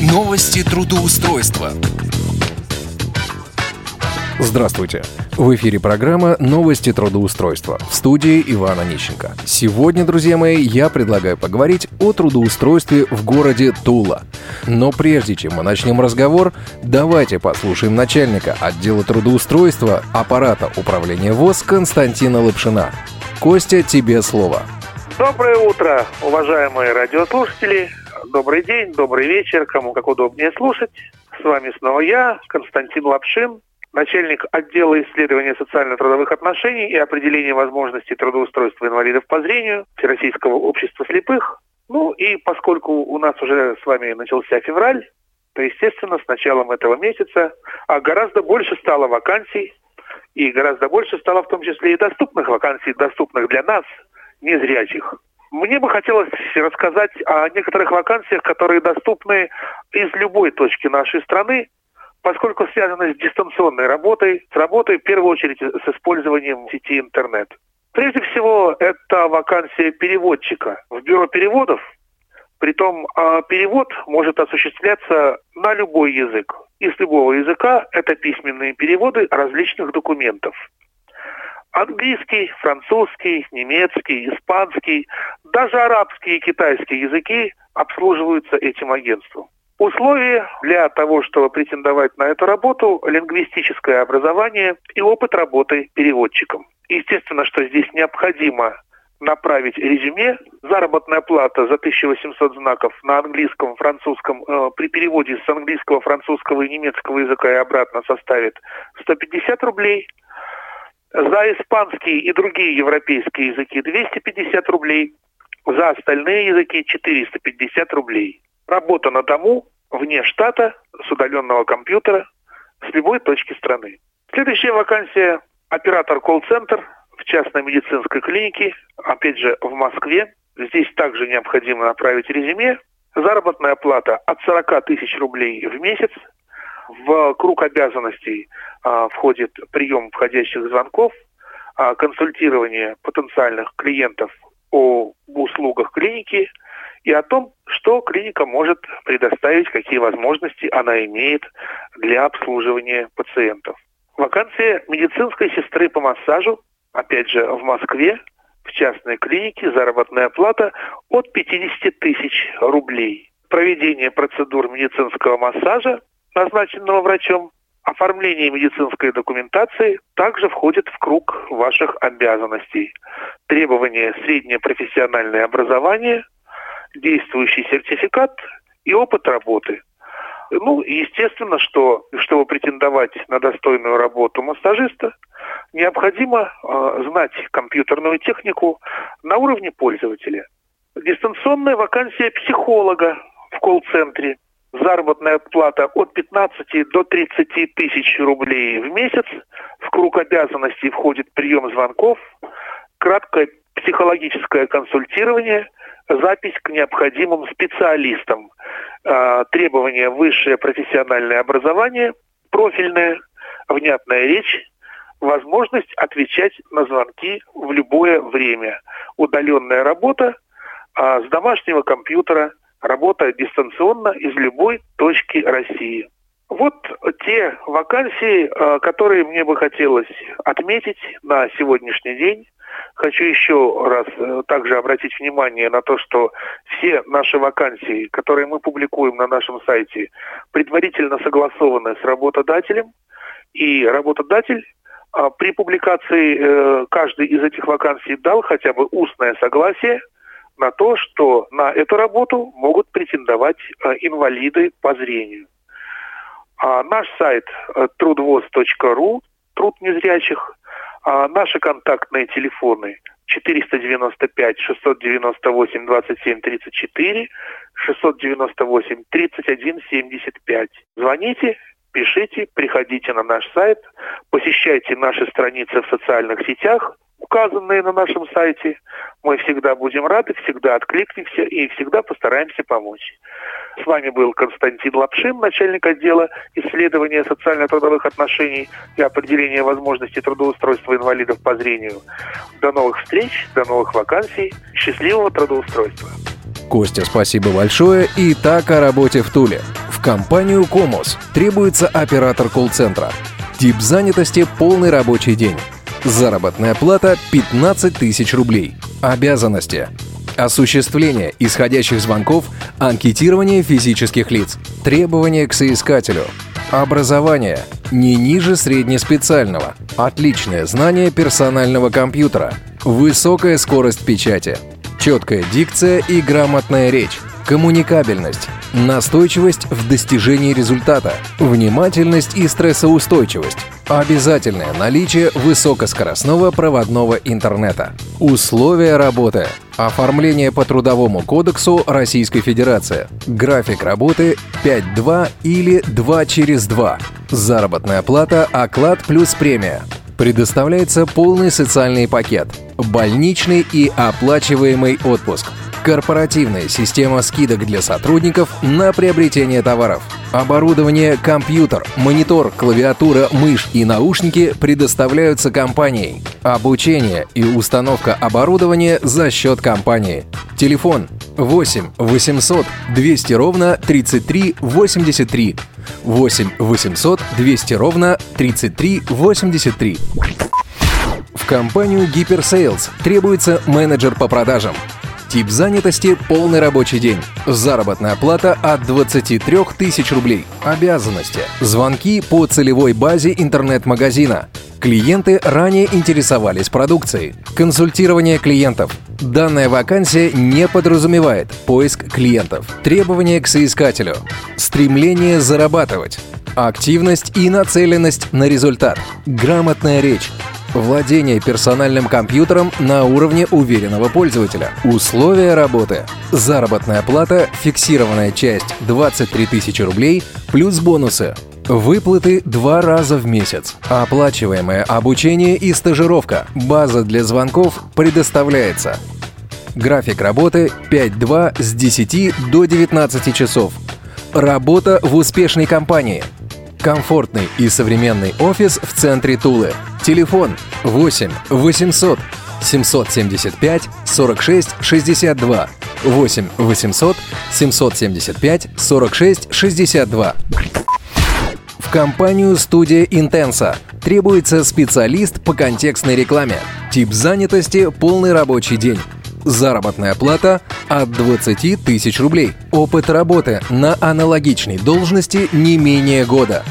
Новости трудоустройства. Здравствуйте. В эфире программа «Новости трудоустройства» в студии Ивана Нищенко. Сегодня, друзья мои, я предлагаю поговорить о трудоустройстве в городе Тула. Но прежде чем мы начнем разговор, давайте послушаем начальника отдела трудоустройства аппарата управления ВОЗ Константина Лапшина. Костя, тебе слово. Доброе утро, уважаемые радиослушатели. Добрый день, добрый вечер, кому как удобнее слушать. С вами снова я, Константин Лапшин, начальник отдела исследования социально-трудовых отношений и определения возможностей трудоустройства инвалидов по зрению Всероссийского общества слепых. Ну и поскольку у нас уже с вами начался февраль, то, естественно, с началом этого месяца а гораздо больше стало вакансий, и гораздо больше стало в том числе и доступных вакансий, доступных для нас, незрячих. Мне бы хотелось рассказать о некоторых вакансиях, которые доступны из любой точки нашей страны, поскольку связаны с дистанционной работой, с работой в первую очередь с использованием сети интернет. Прежде всего, это вакансия переводчика в бюро переводов. Притом а, перевод может осуществляться на любой язык. Из любого языка это письменные переводы различных документов. Английский, французский, немецкий, испанский, даже арабский и китайский языки обслуживаются этим агентством. Условия для того, чтобы претендовать на эту работу – лингвистическое образование и опыт работы переводчиком. Естественно, что здесь необходимо направить резюме. Заработная плата за 1800 знаков на английском, французском, э, при переводе с английского, французского и немецкого языка и обратно составит 150 рублей – за испанский и другие европейские языки 250 рублей. За остальные языки 450 рублей. Работа на дому, вне штата, с удаленного компьютера, с любой точки страны. Следующая вакансия – оператор колл-центр в частной медицинской клинике, опять же, в Москве. Здесь также необходимо направить резюме. Заработная плата от 40 тысяч рублей в месяц – в круг обязанностей а, входит прием входящих звонков, а, консультирование потенциальных клиентов о услугах клиники и о том, что клиника может предоставить, какие возможности она имеет для обслуживания пациентов. Вакансия медицинской сестры по массажу, опять же, в Москве, в частной клинике заработная плата от 50 тысяч рублей. Проведение процедур медицинского массажа назначенного врачом, оформление медицинской документации также входит в круг ваших обязанностей. Требования среднее профессиональное образование, действующий сертификат и опыт работы. Ну, естественно, что чтобы претендовать на достойную работу массажиста, необходимо э, знать компьютерную технику на уровне пользователя. Дистанционная вакансия психолога в колл-центре – заработная плата от 15 до 30 тысяч рублей в месяц. В круг обязанностей входит прием звонков, краткое психологическое консультирование, запись к необходимым специалистам, э, требования высшее профессиональное образование, профильная, внятная речь, возможность отвечать на звонки в любое время, удаленная работа э, с домашнего компьютера – работа дистанционно из любой точки России. Вот те вакансии, э, которые мне бы хотелось отметить на сегодняшний день. Хочу еще раз э, также обратить внимание на то, что все наши вакансии, которые мы публикуем на нашем сайте, предварительно согласованы с работодателем. И работодатель а, при публикации э, каждой из этих вакансий дал хотя бы устное согласие – на то, что на эту работу могут претендовать э, инвалиды по зрению. А наш сайт э, трудвоз.ру, труд незрячих, а наши контактные телефоны 495 698 27 34, 698 31 75. Звоните, пишите, приходите на наш сайт, посещайте наши страницы в социальных сетях, указанные на нашем сайте. Мы всегда будем рады, всегда откликнемся и всегда постараемся помочь. С вами был Константин Лапшин, начальник отдела исследования социально-трудовых отношений и определения возможностей трудоустройства инвалидов по зрению. До новых встреч, до новых вакансий. Счастливого трудоустройства. Костя, спасибо большое. И так о работе в Туле В компанию «Комус» требуется оператор колл-центра. Тип занятости – полный рабочий день. Заработная плата – 15 тысяч рублей. Обязанности – осуществление исходящих звонков, анкетирование физических лиц, требования к соискателю, образование – не ниже среднеспециального, отличное знание персонального компьютера, высокая скорость печати, четкая дикция и грамотная речь, коммуникабельность, настойчивость в достижении результата, внимательность и стрессоустойчивость, обязательное наличие высокоскоростного проводного интернета, условия работы, оформление по Трудовому кодексу Российской Федерации, график работы 5-2 или 2 через 2, заработная плата, оклад плюс премия, предоставляется полный социальный пакет, больничный и оплачиваемый отпуск – Корпоративная система скидок для сотрудников на приобретение товаров. Оборудование, компьютер, монитор, клавиатура, мышь и наушники предоставляются компанией. Обучение и установка оборудования за счет компании. Телефон 8 800 200 ровно 33 83. 8 800 200 ровно 33 83. В компанию Гиперсейлс требуется менеджер по продажам – Тип занятости – полный рабочий день. Заработная плата от 23 тысяч рублей. Обязанности. Звонки по целевой базе интернет-магазина. Клиенты ранее интересовались продукцией. Консультирование клиентов. Данная вакансия не подразумевает поиск клиентов. Требования к соискателю. Стремление зарабатывать. Активность и нацеленность на результат. Грамотная речь. Владение персональным компьютером на уровне уверенного пользователя. Условия работы. Заработная плата, фиксированная часть 23 тысячи рублей, плюс бонусы. Выплаты два раза в месяц. Оплачиваемое обучение и стажировка. База для звонков предоставляется. График работы 5-2 с 10 до 19 часов. Работа в успешной компании – Комфортный и современный офис в центре Тулы. Телефон 8 800 775 46 62 8 800 775 46 62. В компанию «Студия Интенса» требуется специалист по контекстной рекламе. Тип занятости – полный рабочий день. Заработная плата от 20 тысяч рублей. Опыт работы на аналогичной должности не менее года.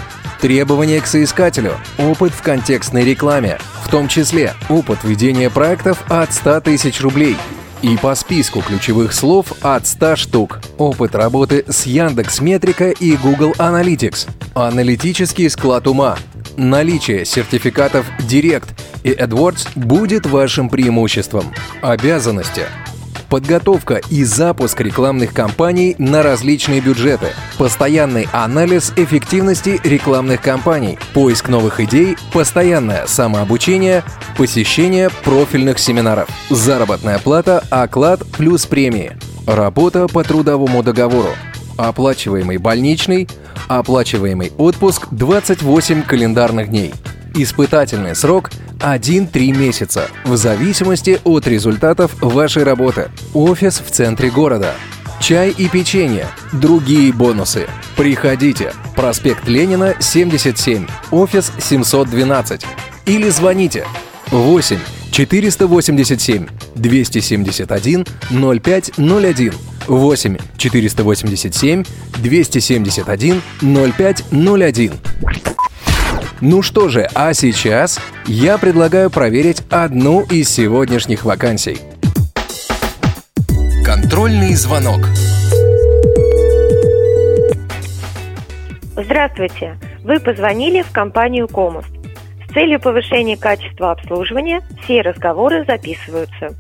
Требования к соискателю. Опыт в контекстной рекламе, в том числе опыт ведения проектов от 100 тысяч рублей. И по списку ключевых слов от 100 штук. Опыт работы с Яндекс Метрика и Google Analytics. Аналитический склад ума. Наличие сертификатов Direct и AdWords будет вашим преимуществом. Обязанности. Подготовка и запуск рекламных кампаний на различные бюджеты. Постоянный анализ эффективности рекламных кампаний. Поиск новых идей. Постоянное самообучение. Посещение профильных семинаров. Заработная плата, оклад плюс премии. Работа по трудовому договору. Оплачиваемый больничный. Оплачиваемый отпуск 28 календарных дней. Испытательный срок 1-3 месяца, в зависимости от результатов вашей работы. Офис в центре города. Чай и печенье. Другие бонусы. Приходите. Проспект Ленина, 77. Офис 712. Или звоните. 8 487 271 0501 8 487 271 0501 ну что же, а сейчас я предлагаю проверить одну из сегодняшних вакансий. Контрольный звонок. Здравствуйте. Вы позвонили в компанию «Комус». С целью повышения качества обслуживания все разговоры записываются.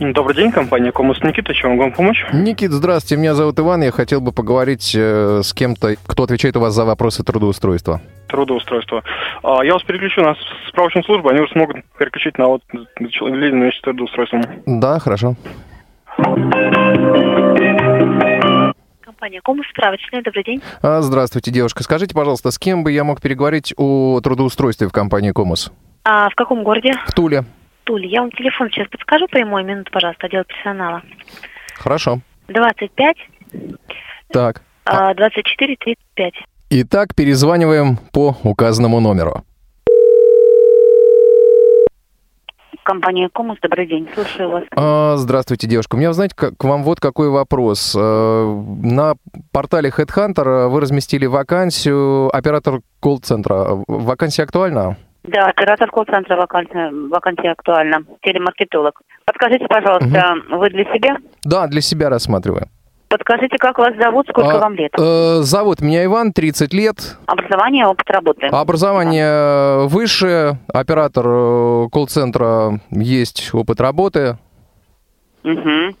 Добрый день, компания Комус Никита, чем могу вам помочь? Никит, здравствуйте, меня зовут Иван, я хотел бы поговорить э, с кем-то, кто отвечает у вас за вопросы трудоустройства. Трудоустройства. А, я вас переключу на справочную службу, они уже смогут переключить на вот длительное трудоустройство. Да, хорошо. Компания Комус, справочная, добрый день. А, здравствуйте, девушка. Скажите, пожалуйста, с кем бы я мог переговорить о трудоустройстве в компании Комус? А в каком городе? В Туле. Туле. Я вам телефон сейчас подскажу прямой, минуту, пожалуйста, отдел персонала. Хорошо. 25. Так. А, 2435. Итак, перезваниваем по указанному номеру. Компания Комус, добрый день, слушаю вас. А, здравствуйте, девушка. У меня, знаете, к, к вам вот какой вопрос. А, на портале Headhunter вы разместили вакансию оператор колл-центра. Вакансия актуальна? Да, оператор колл-центра вакансия, вакансия актуальна. Телемаркетолог. Подскажите, пожалуйста, вы для себя? Да, для себя рассматриваю. Подскажите, как вас зовут, сколько А, вам лет? э, зовут меня Иван, 30 лет. Образование, опыт работы. Образование выше, оператор э, колл-центра есть опыт работы. Мгм.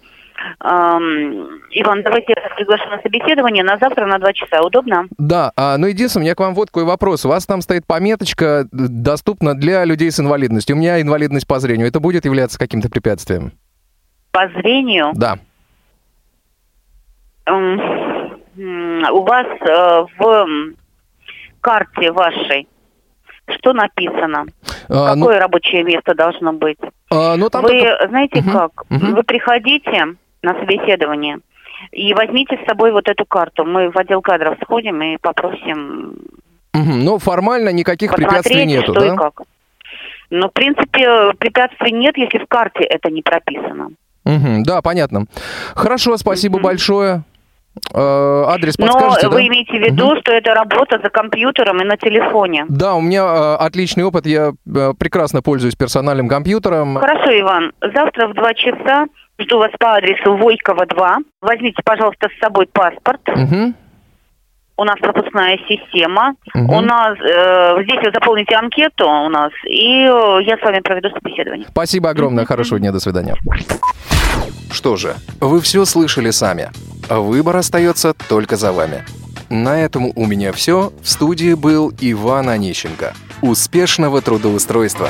Иван, давайте я приглашу на собеседование на завтра на два часа. Удобно? Да, а, ну единственное, у меня к вам вот какой вопрос. У вас там стоит пометочка, д- доступна для людей с инвалидностью. У меня инвалидность по зрению. Это будет являться каким-то препятствием? По зрению Да. у вас э, в карте вашей что написано? А, ну, Какое рабочее место должно быть? а, ну, там Вы только- знаете Мгм, как? мгм. Вы приходите на собеседование и возьмите с собой вот эту карту. Мы в отдел кадров сходим и попросим Мгм, ну, формально никаких препятствий нету, что да? и как. Но, в принципе, препятствий нет, если в карте это не прописано. Мгм, да, понятно. Хорошо, спасибо Мгм. большое. Э, адрес Но подскажете, вы да? имеете в виду, что это работа за компьютером и на телефоне. Да, у меня э, отличный опыт, я э, прекрасно пользуюсь персональным компьютером. Хорошо, Иван. Завтра в два часа жду вас по адресу Войкова 2. Возьмите, пожалуйста, с собой паспорт. Мгм, У нас пропускная система. мгм. У нас э, здесь вы заполните анкету у нас, и э, я с вами проведу собеседование. Спасибо огромное, хорошего дня, до свидания. Что же, вы все слышали сами. Выбор остается только за вами. На этом у меня все. В студии был Иван Онищенко. Успешного трудоустройства!